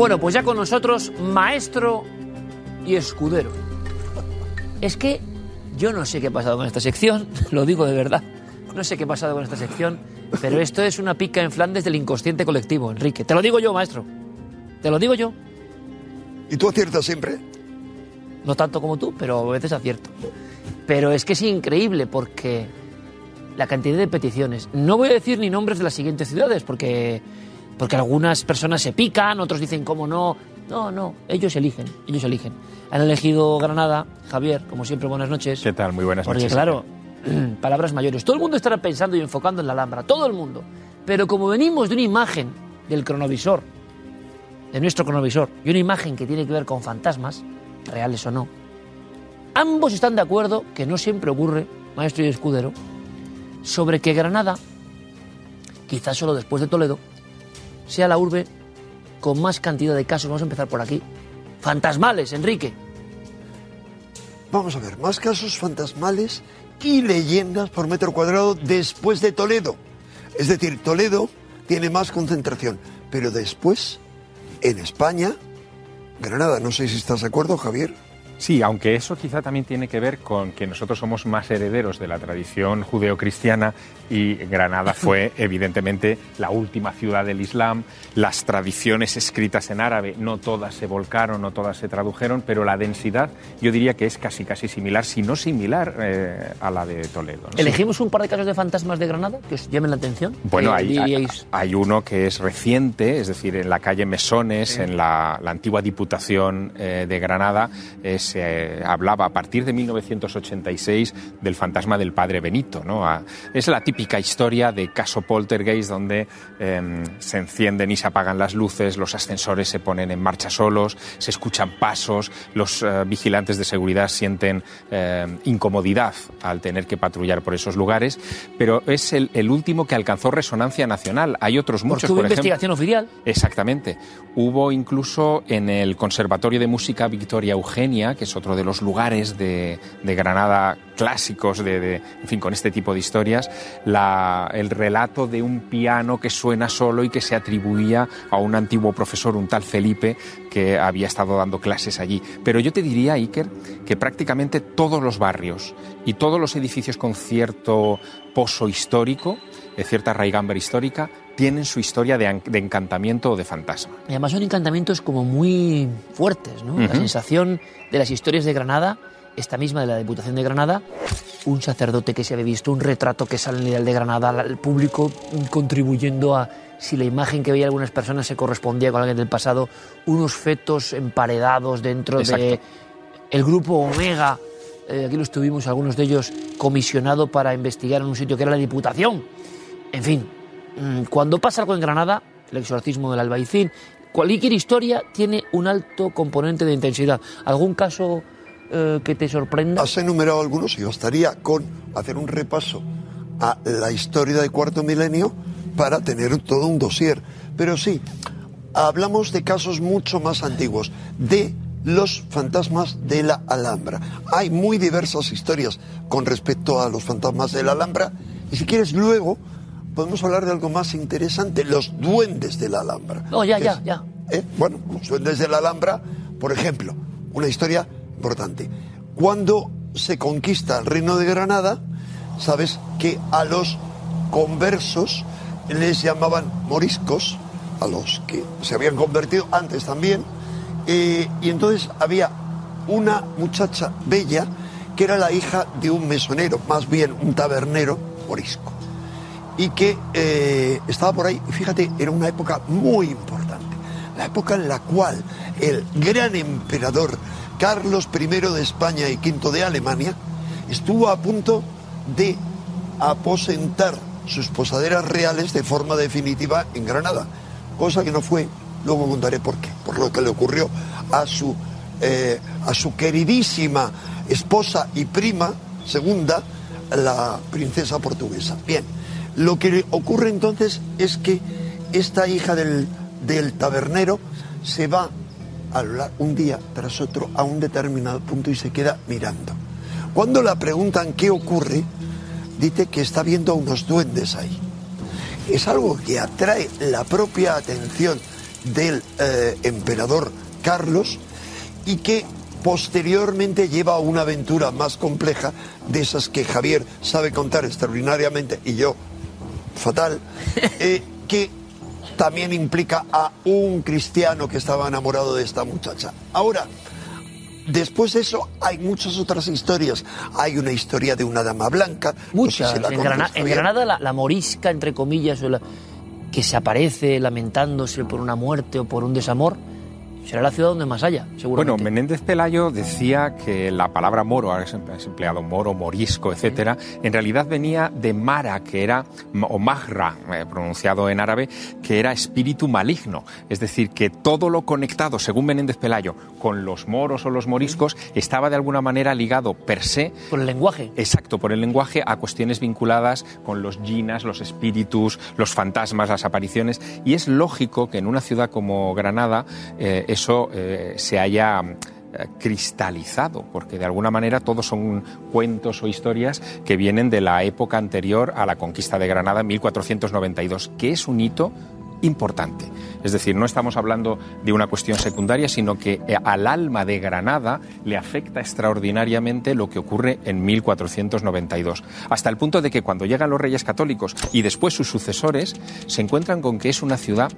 Bueno, pues ya con nosotros, maestro y escudero. Es que yo no sé qué ha pasado con esta sección, lo digo de verdad. No sé qué ha pasado con esta sección, pero esto es una pica en Flandes del inconsciente colectivo, Enrique. Te lo digo yo, maestro. Te lo digo yo. ¿Y tú aciertas siempre? No tanto como tú, pero a veces acierto. Pero es que es increíble porque la cantidad de peticiones. No voy a decir ni nombres de las siguientes ciudades porque porque algunas personas se pican, otros dicen cómo no. No, no, ellos eligen, ellos eligen. Han elegido Granada, Javier, como siempre, buenas noches. ¿Qué tal? Muy buenas Porque, noches. claro, palabras mayores. Todo el mundo estará pensando y enfocando en la Alhambra, todo el mundo. Pero como venimos de una imagen del cronovisor, de nuestro cronovisor, y una imagen que tiene que ver con fantasmas, reales o no, ambos están de acuerdo, que no siempre ocurre, maestro y escudero, sobre que Granada, quizás solo después de Toledo, sea la urbe con más cantidad de casos, vamos a empezar por aquí, fantasmales, Enrique. Vamos a ver, más casos fantasmales y leyendas por metro cuadrado después de Toledo. Es decir, Toledo tiene más concentración, pero después, en España, Granada, no sé si estás de acuerdo, Javier. Sí, aunque eso quizá también tiene que ver con que nosotros somos más herederos de la tradición judeocristiana y Granada fue evidentemente la última ciudad del Islam. Las tradiciones escritas en árabe no todas se volcaron, no todas se tradujeron, pero la densidad yo diría que es casi casi similar, si no similar eh, a la de Toledo. ¿no? ¿Elegimos un par de casos de fantasmas de Granada que os llamen la atención? Bueno, hay, hay, uno que es reciente, es decir, en la calle Mesones, en la, la antigua Diputación eh, de Granada, eh, se hablaba a partir de 1986 del fantasma del padre Benito. ¿no? Es la típica historia de caso poltergeist donde eh, se encienden y se apagan las luces, los ascensores se ponen en marcha solos, se escuchan pasos, los eh, vigilantes de seguridad sienten eh, incomodidad al tener que patrullar por esos lugares, pero es el, el último que alcanzó resonancia nacional. Hay otros porque muchos, hubo por ejemplo. investigación oficial. Exactamente. Hubo incluso en el Conservatorio de Música Victoria Eugenia, que es otro de los lugares de, Granada clásicos, de, en fin, con este tipo de historias, el relato de un piano que suena solo y que se atribuía a un antiguo profesor, un tal Felipe, que había estado dando clases allí. Pero yo te diría, Iker, que prácticamente todos los barrios y todos los edificios con cierto pozo histórico, de cierta raigambre histórica, tienen su historia de, de encantamiento o de fantasma. Y además son encantamientos como muy fuertes, ¿no? La Ujú. sensación de las historias de Granada, esta misma de la Diputación de Granada, un sacerdote que se había visto, un retrato que sale en el Ideal de Granada, el público contribuyendo a si la imagen que veía algunas personas se correspondía con alguien del pasado, unos fetos emparedados dentro de Exacto. el grupo Omega, eh, aquí los tuvimos, algunos de ellos comisionado para investigar en un sitio que era la Diputación. En fin, cuando pasa algo en Granada, el exorcismo del albaicín, cualquier historia tiene un alto componente de intensidad. ¿Algún caso eh, que te sorprenda? Has enumerado algunos y bastaría con hacer un repaso a la historia del cuarto milenio para tener todo un dossier. Pero sí, hablamos de casos mucho más antiguos, de los fantasmas de la Alhambra. Hay muy diversas historias con respecto a los fantasmas de la Alhambra y si quieres luego podemos hablar de algo más interesante, los duendes de la Alhambra. No, ya, ya, es- ya. ¿eh? Bueno, los duendes de la Alhambra, por ejemplo, una historia importante. Cuando se conquista el reino de Granada, sabes que a los conversos les llamaban moriscos, a los que se habían convertido antes también, eh, y entonces había una muchacha bella que era la hija de un mesonero, más bien un tabernero morisco, y que eh, estaba por ahí, y fíjate, era una época muy importante, la época en la cual el gran emperador Carlos I de España y V de Alemania estuvo a punto de aposentar sus posaderas reales de forma definitiva en Granada, cosa que no fue, luego contaré por qué, por lo que le ocurrió a su, eh, a su queridísima esposa y prima segunda, la princesa portuguesa. Bien, lo que ocurre entonces es que esta hija del, del tabernero se va a hablar un día tras otro a un determinado punto y se queda mirando. Cuando la preguntan qué ocurre, dice que está viendo a unos duendes ahí. Es algo que atrae la propia atención del eh, emperador Carlos y que posteriormente lleva a una aventura más compleja de esas que Javier sabe contar extraordinariamente y yo fatal, eh, que también implica a un cristiano que estaba enamorado de esta muchacha. Ahora, Después de eso hay muchas otras historias. Hay una historia de una dama blanca. no sé Muchas. si la en, conoces, Grana- en. Granada la, la morisca, entre comillas, o la- que se aparece lamentándose por una muerte o por un desamor, será la ciudad donde más haya, Bueno, seguramente. Menéndez Pelayo decía que la palabra moro, ahora ha empleado moro, morisco, etcétera, en realidad venía de mara, que era, o magra, eh, pronunciado en árabe, que era espíritu maligno. Es decir, que todo lo conectado, según Menéndez Pelayo, con los moros o los moriscos, estaba de alguna manera ligado per se por el lenguaje. Exacto, por el lenguaje a cuestiones vinculadas con los jinas, los espíritus, los fantasmas, las apariciones. Y es lógico que en una ciudad como Granada eh, eso eh, se haya eh, cristalizado, porque de alguna manera todos son cuentos o historias que vienen de la época anterior a la conquista de Granada en 1492, que es un hito importante. Es decir, no estamos hablando de una cuestión secundaria, sino que eh, al alma de Granada le afecta extraordinariamente lo que ocurre en 1492. Hasta el punto de que cuando llegan los reyes católicos y después sus sucesores, se encuentran con que es una ciudad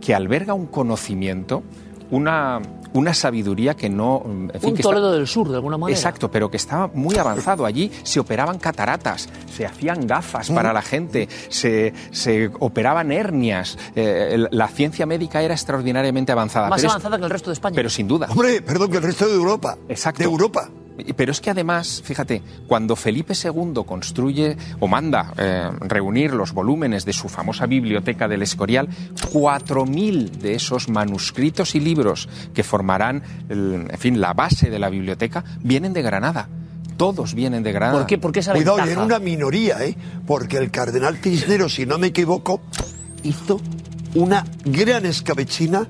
que alberga un conocimiento, una, una sabiduría que no... en fin, un que está- Toledo del Sur, de alguna manera. Exacto, pero que estaba muy avanzado. Allí se operaban cataratas, se hacían gafas para la gente, se, se operaban hernias. Eh, la ciencia médica era extraordinariamente avanzada. Más pero, es- avanzada que el resto de España. pero sin duda. Hombre, perdón, que el resto de Europa. Exacto. De Europa. Pero es que además, fíjate, cuando Felipe II construye o manda eh, reunir los volúmenes de su famosa biblioteca del Escorial, 4.000 de esos manuscritos y libros que formarán, el- en fin, la base de la biblioteca, vienen de Granada. Todos vienen de Granada. ¿Por qué? Porque esa Cuidado, y ventaja. era una minoría, ¿eh? Porque el cardenal Cisneros, si no me equivoco, hizo una gran escabechina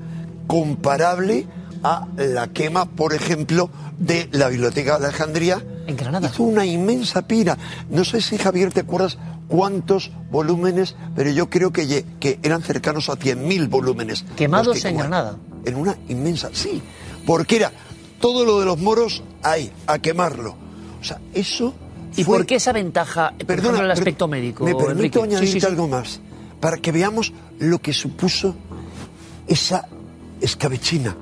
comparable a la quema, por ejemplo, de la Biblioteca de Alejandría. En Granada. Hizo una inmensa pira. No sé si, Javier, te acuerdas cuántos volúmenes, pero yo creo que, que eran cercanos a 100.000 volúmenes. Quemados que en. Granada. En una inmensa, sí. Porque era todo lo de los moros ahí, a quemarlo. O sea, eso. ¿Y fue- por qué esa ventaja, por ejemplo, en el per- aspecto médico? Me permito Enrique? añadirte Sí, sí, sí. algo más, para que veamos lo que supuso esa escabechina.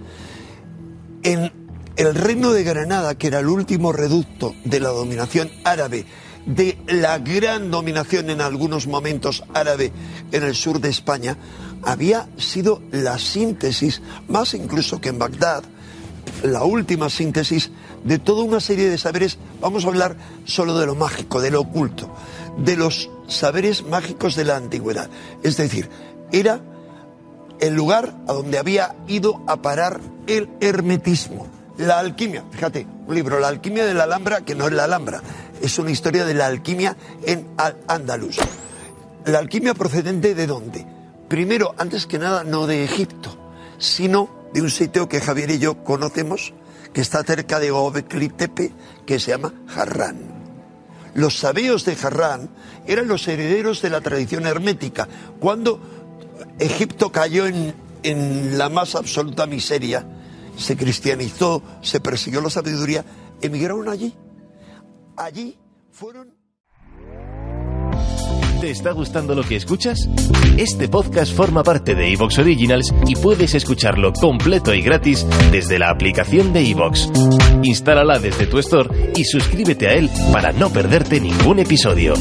En el reino de Granada, que era el último reducto de la dominación árabe, de la gran dominación en algunos momentos árabe en el sur de España, había sido la síntesis, más incluso que en Bagdad, la última síntesis de toda una serie de saberes, vamos a hablar solo de lo mágico, de lo oculto, de los saberes mágicos de la antigüedad. Es decir, era el lugar a donde había ido a parar el hermetismo, la alquimia. Fíjate, un libro, La alquimia de la Alhambra, que no es la Alhambra, es una historia de la alquimia en Al-Ándalus. La alquimia procedente de dónde? Primero, antes que nada, no de Egipto, sino de un sitio que Javier y yo conocemos, que está cerca de Gobekli Tepe, que se llama Harran. Los sabeos de Harran eran los herederos de la tradición hermética. Cuando Egipto cayó en, en la más absoluta miseria, se cristianizó, se persiguió la sabiduría, emigraron allí allí fueron... ¿Te está gustando lo que escuchas? Este podcast forma parte de Evox Originals y puedes escucharlo completo y gratis desde la aplicación de Evox. Instálala desde tu store y suscríbete a él para no perderte ningún episodio.